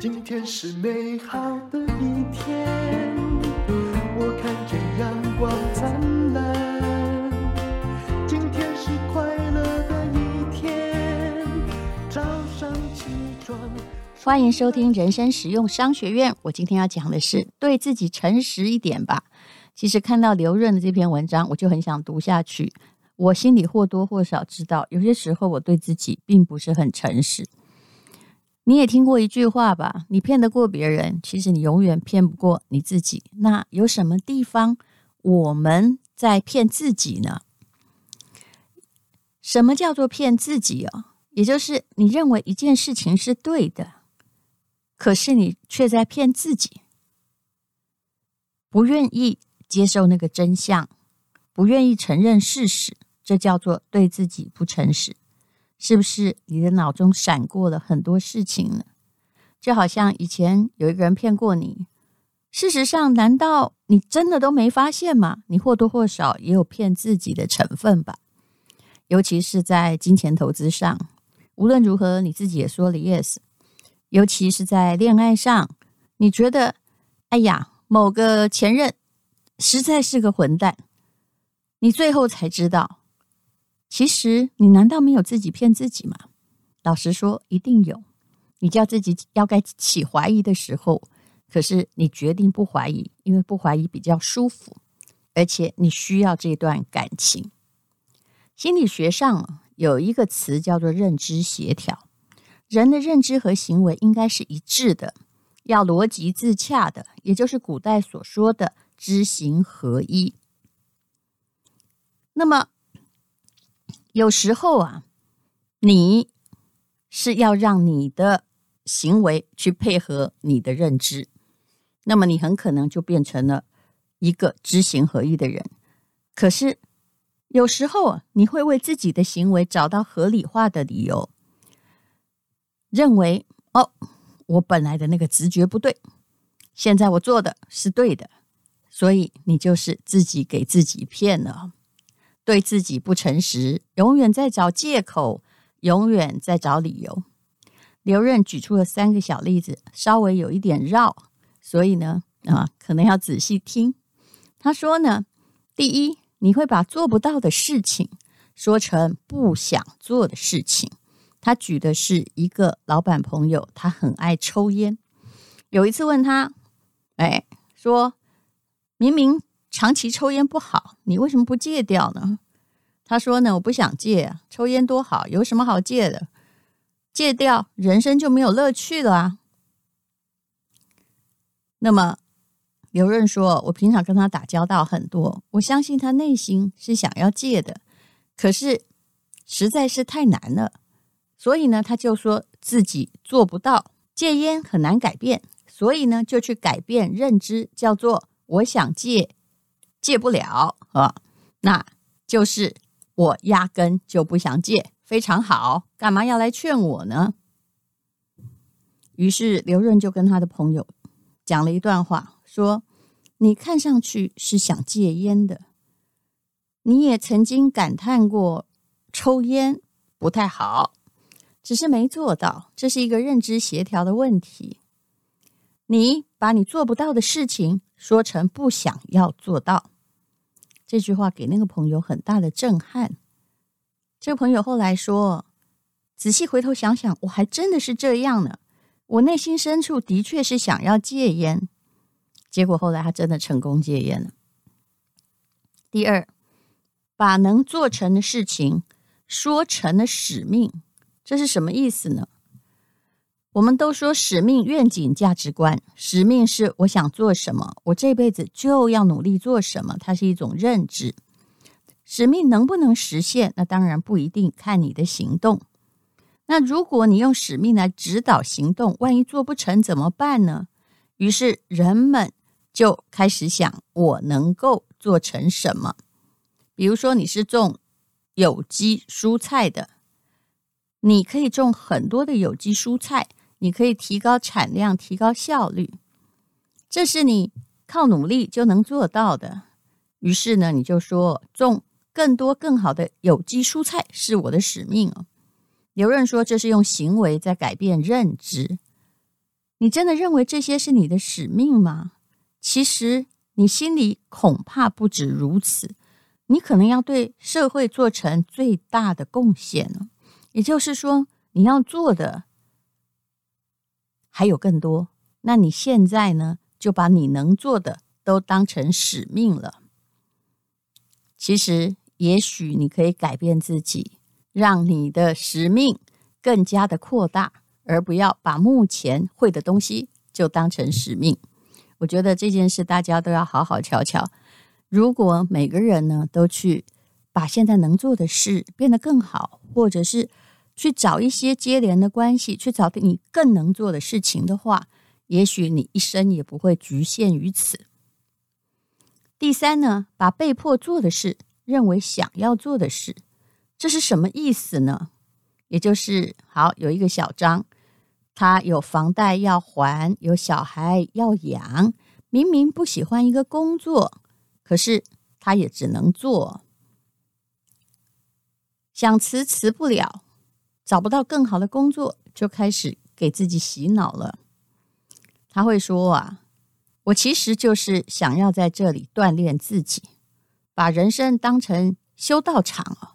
今天是美好的一天，我看见阳光灿烂。今天是快乐的一天，早上起床。欢迎收听人生实用商学院。我今天要讲的是对自己诚实一点吧。其实看到刘润的这篇文章，我就很想读下去。我心里或多或少知道，有些时候我对自己并不是很诚实。你也听过一句话吧？你骗得过别人，其实你永远骗不过你自己。那有什么地方我们在骗自己呢？什么叫做骗自己哦？也就是你认为一件事情是对的，可是你却在骗自己，不愿意接受那个真相，不愿意承认事实，这叫做对自己不诚实。是不是你的脑中闪过了很多事情呢？就好像以前有一个人骗过你，事实上，难道你真的都没发现吗？你或多或少也有骗自己的成分吧。尤其是在金钱投资上，无论如何，你自己也说了 yes。尤其是在恋爱上，你觉得，哎呀，某个前任实在是个混蛋，你最后才知道。其实，你难道没有自己骗自己吗？老实说，一定有。你叫自己要该起怀疑的时候，可是你决定不怀疑，因为不怀疑比较舒服，而且你需要这段感情。心理学上有一个词叫做认知协调，人的认知和行为应该是一致的，要逻辑自洽的，也就是古代所说的知行合一。那么，有时候啊，你是要让你的行为去配合你的认知，那么你很可能就变成了一个知行合一的人。可是有时候啊，你会为自己的行为找到合理化的理由，认为哦，我本来的那个直觉不对，现在我做的是对的，所以你就是自己给自己骗了。对自己不诚实，永远在找借口，永远在找理由。刘润举出了三个小例子，稍微有一点绕，所以呢，啊，可能要仔细听。他说呢，第一，你会把做不到的事情说成不想做的事情。他举的是一个老板朋友，他很爱抽烟。有一次问他，哎，说明明。长期抽烟不好，你为什么不戒掉呢？他说呢，我不想戒，抽烟多好，有什么好戒的？戒掉，人生就没有乐趣了啊。那么刘润说，我平常跟他打交道很多，我相信他内心是想要戒的，可是实在是太难了，所以呢，他就说自己做不到，戒烟很难改变，所以呢，就去改变认知，叫做我想戒。戒不了啊，那就是我压根就不想戒，非常好，干嘛要来劝我呢？于是刘润就跟他的朋友讲了一段话，说：“你看上去是想戒烟的，你也曾经感叹过抽烟不太好，只是没做到，这是一个认知协调的问题。你把你做不到的事情说成不想要做到。”这句话给那个朋友很大的震撼。这个朋友后来说：“仔细回头想想，我还真的是这样呢。我内心深处的确是想要戒烟，结果后来他真的成功戒烟了。”第二，把能做成的事情说成了使命，这是什么意思呢？我们都说使命、愿景、价值观。使命是我想做什么，我这辈子就要努力做什么，它是一种认知。使命能不能实现？那当然不一定，看你的行动。那如果你用使命来指导行动，万一做不成怎么办呢？于是人们就开始想，我能够做成什么？比如说你是种有机蔬菜的，你可以种很多的有机蔬菜。你可以提高产量，提高效率，这是你靠努力就能做到的。于是呢，你就说种更多更好的有机蔬菜是我的使命哦。有人说这是用行为在改变认知。你真的认为这些是你的使命吗？其实你心里恐怕不止如此，你可能要对社会做成最大的贡献了。也就是说，你要做的还有更多。那你现在呢，就把你能做的都当成使命了。其实，也许你可以改变自己，让你的使命更加的扩大。而不要把目前会的东西就当成使命。我觉得这件事大家都要好好瞧瞧。如果每个人呢都去把现在能做的事变得更好，或者是去找一些接连的关系，去找你更能做的事情的话，也许你一生也不会局限于此。第三呢，把被迫做的事认为想要做的事，这是什么意思呢？也就是好，有一个小张。他有房贷要还，有小孩要养，明明不喜欢一个工作，可是他也只能做。想辞辞不了，找不到更好的工作，就开始给自己洗脑了。他会说：“啊，我其实就是想要在这里锻炼自己，把人生当成修道场啊。”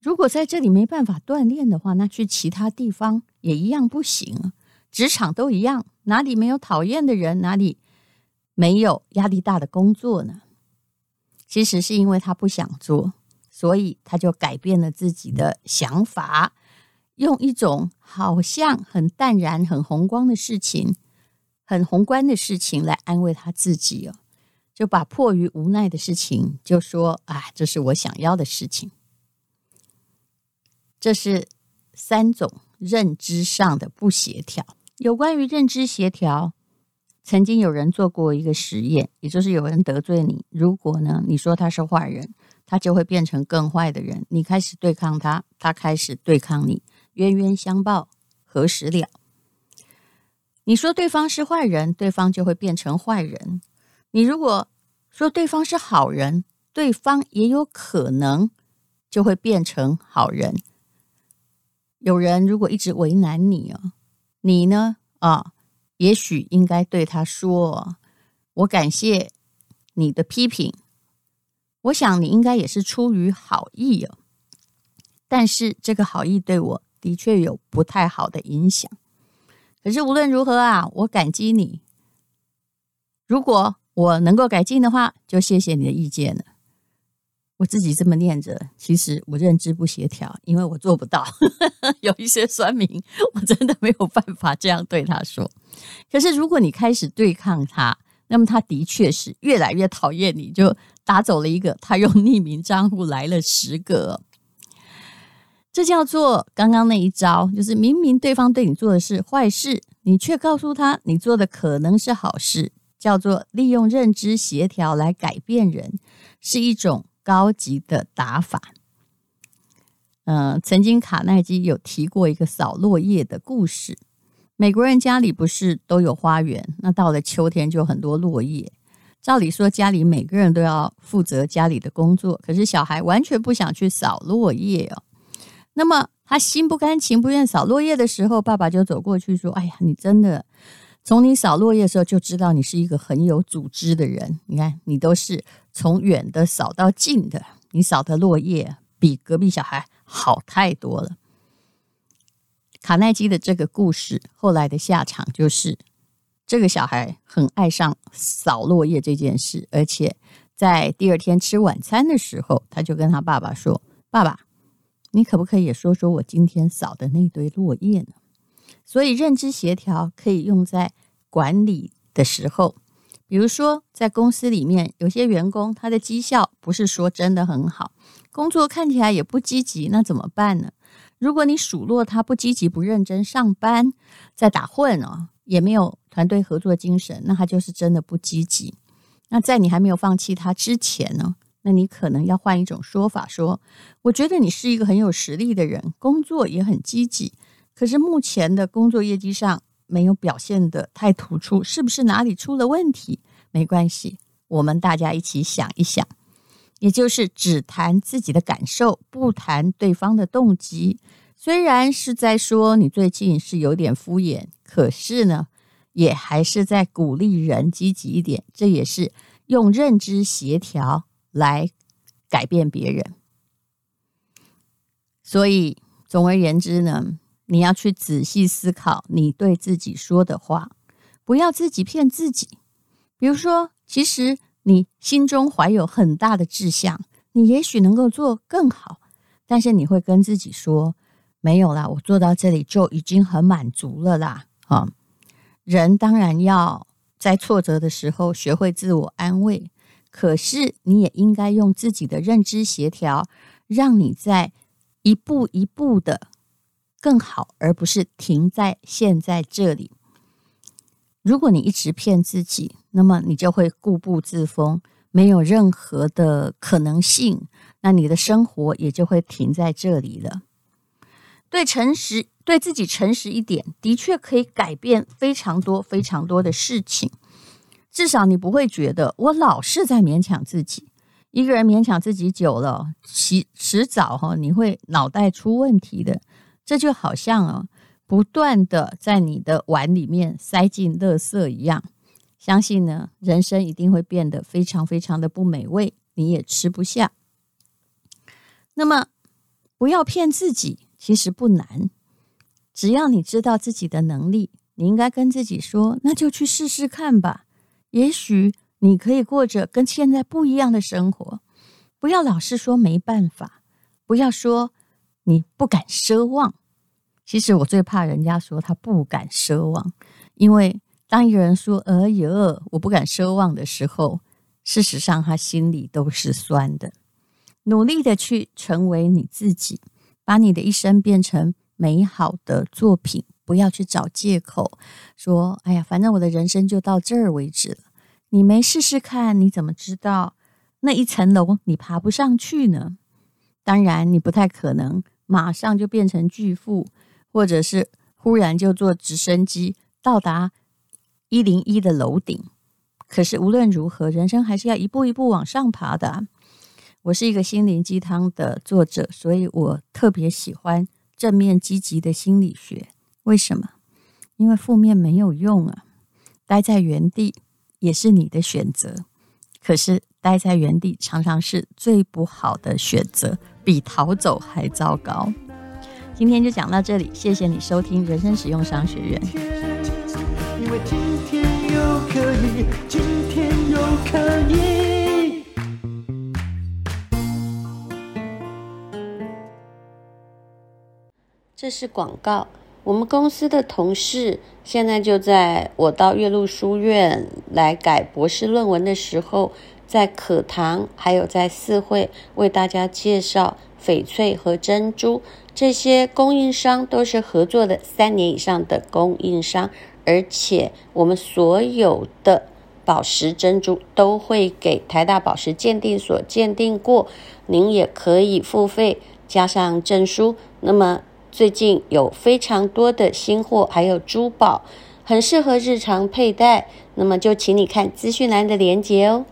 如果在这里没办法锻炼的话，那去其他地方也一样不行。职场都一样，哪里没有讨厌的人，哪里没有压力大的工作呢？其实是因为他不想做，所以他就改变了自己的想法，用一种好像很淡然、很宏观的事情、很宏观的事情来安慰他自己哦，就把迫于无奈的事情就说：“啊，这是我想要的事情。”这是三种认知上的不协调。有关于认知协调，曾经有人做过一个实验，也就是有人得罪你，如果呢你说他是坏人，他就会变成更坏的人。你开始对抗他，他开始对抗你，冤冤相报何时了？你说对方是坏人，对方就会变成坏人。你如果说对方是好人，对方也有可能就会变成好人。有人如果一直为难你哦，你呢？啊，也许应该对他说：“我感谢你的批评，我想你应该也是出于好意哦。但是这个好意对我的确有不太好的影响。可是无论如何啊，我感激你。如果我能够改进的话，就谢谢你的意见了。”我自己这么念着，其实我认知不协调，因为我做不到。有一些酸民，我真的没有办法这样对他说。可是如果你开始对抗他，那么他的确是越来越讨厌你，就打走了一个，他用匿名账户来了十个。这叫做刚刚那一招，就是明明对方对你做的是坏事，你却告诉他你做的可能是好事，叫做利用认知协调来改变人，是一种。高级的打法，嗯、曾经卡耐基有提过一个扫落叶的故事。美国人家里不是都有花园，那到了秋天就很多落叶。照理说家里每个人都要负责家里的工作，可是小孩完全不想去扫落叶哦。那么他心不甘情不愿扫落叶的时候，爸爸就走过去说：“哎呀，你真的。”从你扫落叶的时候就知道你是一个很有组织的人。你看，你都是从远的扫到近的，你扫的落叶比隔壁小孩好太多了。卡耐基的这个故事后来的下场就是，这个小孩很爱上扫落叶这件事，而且在第二天吃晚餐的时候，他就跟他爸爸说：“爸爸，你可不可以说说我今天扫的那堆落叶呢？”所以，认知协调可以用在管理的时候，比如说在公司里面，有些员工他的绩效不是说真的很好，工作看起来也不积极，那怎么办呢？如果你数落他不积极、不认真上班，在打混哦，也没有团队合作精神，那他就是真的不积极。那在你还没有放弃他之前呢，那你可能要换一种说法，说：我觉得你是一个很有实力的人，工作也很积极。可是目前的工作业绩上没有表现得太突出，是不是哪里出了问题？没关系，我们大家一起想一想，也就是只谈自己的感受，不谈对方的动机。虽然是在说你最近是有点敷衍，可是呢，也还是在鼓励人积极一点，这也是用认知协调来改变别人。所以，总而言之呢，你要去仔细思考你对自己说的话，不要自己骗自己。比如说，其实你心中怀有很大的志向，你也许能够做更好，但是你会跟自己说：“没有啦，我做到这里就已经很满足了啦。”啊。人当然要在挫折的时候学会自我安慰，可是你也应该用自己的认知协调，让你在一步一步的更好，而不是停在现在这里。如果你一直骗自己，那么你就会固步自封，没有任何的可能性，那你的生活也就会停在这里了。对诚实。对自己诚实一点，的确可以改变非常多、非常多的事情。至少你不会觉得我老是在勉强自己。一个人勉强自己久了，迟迟早哈，你会脑袋出问题的。这就好像啊，不断的在你的碗里面塞进垃圾一样。相信呢，人生一定会变得非常非常的不美味，你也吃不下。那么，不要骗自己，其实不难。只要你知道自己的能力，你应该跟自己说：“那就去试试看吧。也许你可以过着跟现在不一样的生活。不要老是说没办法，不要说你不敢奢望。其实我最怕人家说他不敢奢望，因为当一个人说‘哎呦，我不敢奢望’的时候，事实上他心里都是酸的。努力的去成为你自己，把你的一生变成。”美好的作品，不要去找借口说：“哎呀，反正我的人生就到这儿为止了。”你没试试看，你怎么知道那一层楼你爬不上去呢？当然，你不太可能马上就变成巨富，或者是忽然就坐直升机到达一零一的楼顶。可是无论如何，人生还是要一步一步往上爬的。我是一个心灵鸡汤的作者，所以我特别喜欢。正面积极的心理学，为什么？因为负面没有用啊！待在原地也是你的选择，可是待在原地常常是最不好的选择，比逃走还糟糕。今天就讲到这里，谢谢你收听人生使用商学院。因为今天又可以，今天又可以。这是广告。我们公司的同事现在就在我到岳麓书院来改博士论文的时候，在课堂还有在四会为大家介绍翡翠和珍珠。这些供应商都是合作的三年以上的供应商，而且我们所有的宝石珍珠都会给台大宝石鉴定所鉴定过。您也可以付费加上证书。那么。最近有非常多的新货，还有珠宝，很适合日常佩戴。那么就请你看资讯栏的链接哦。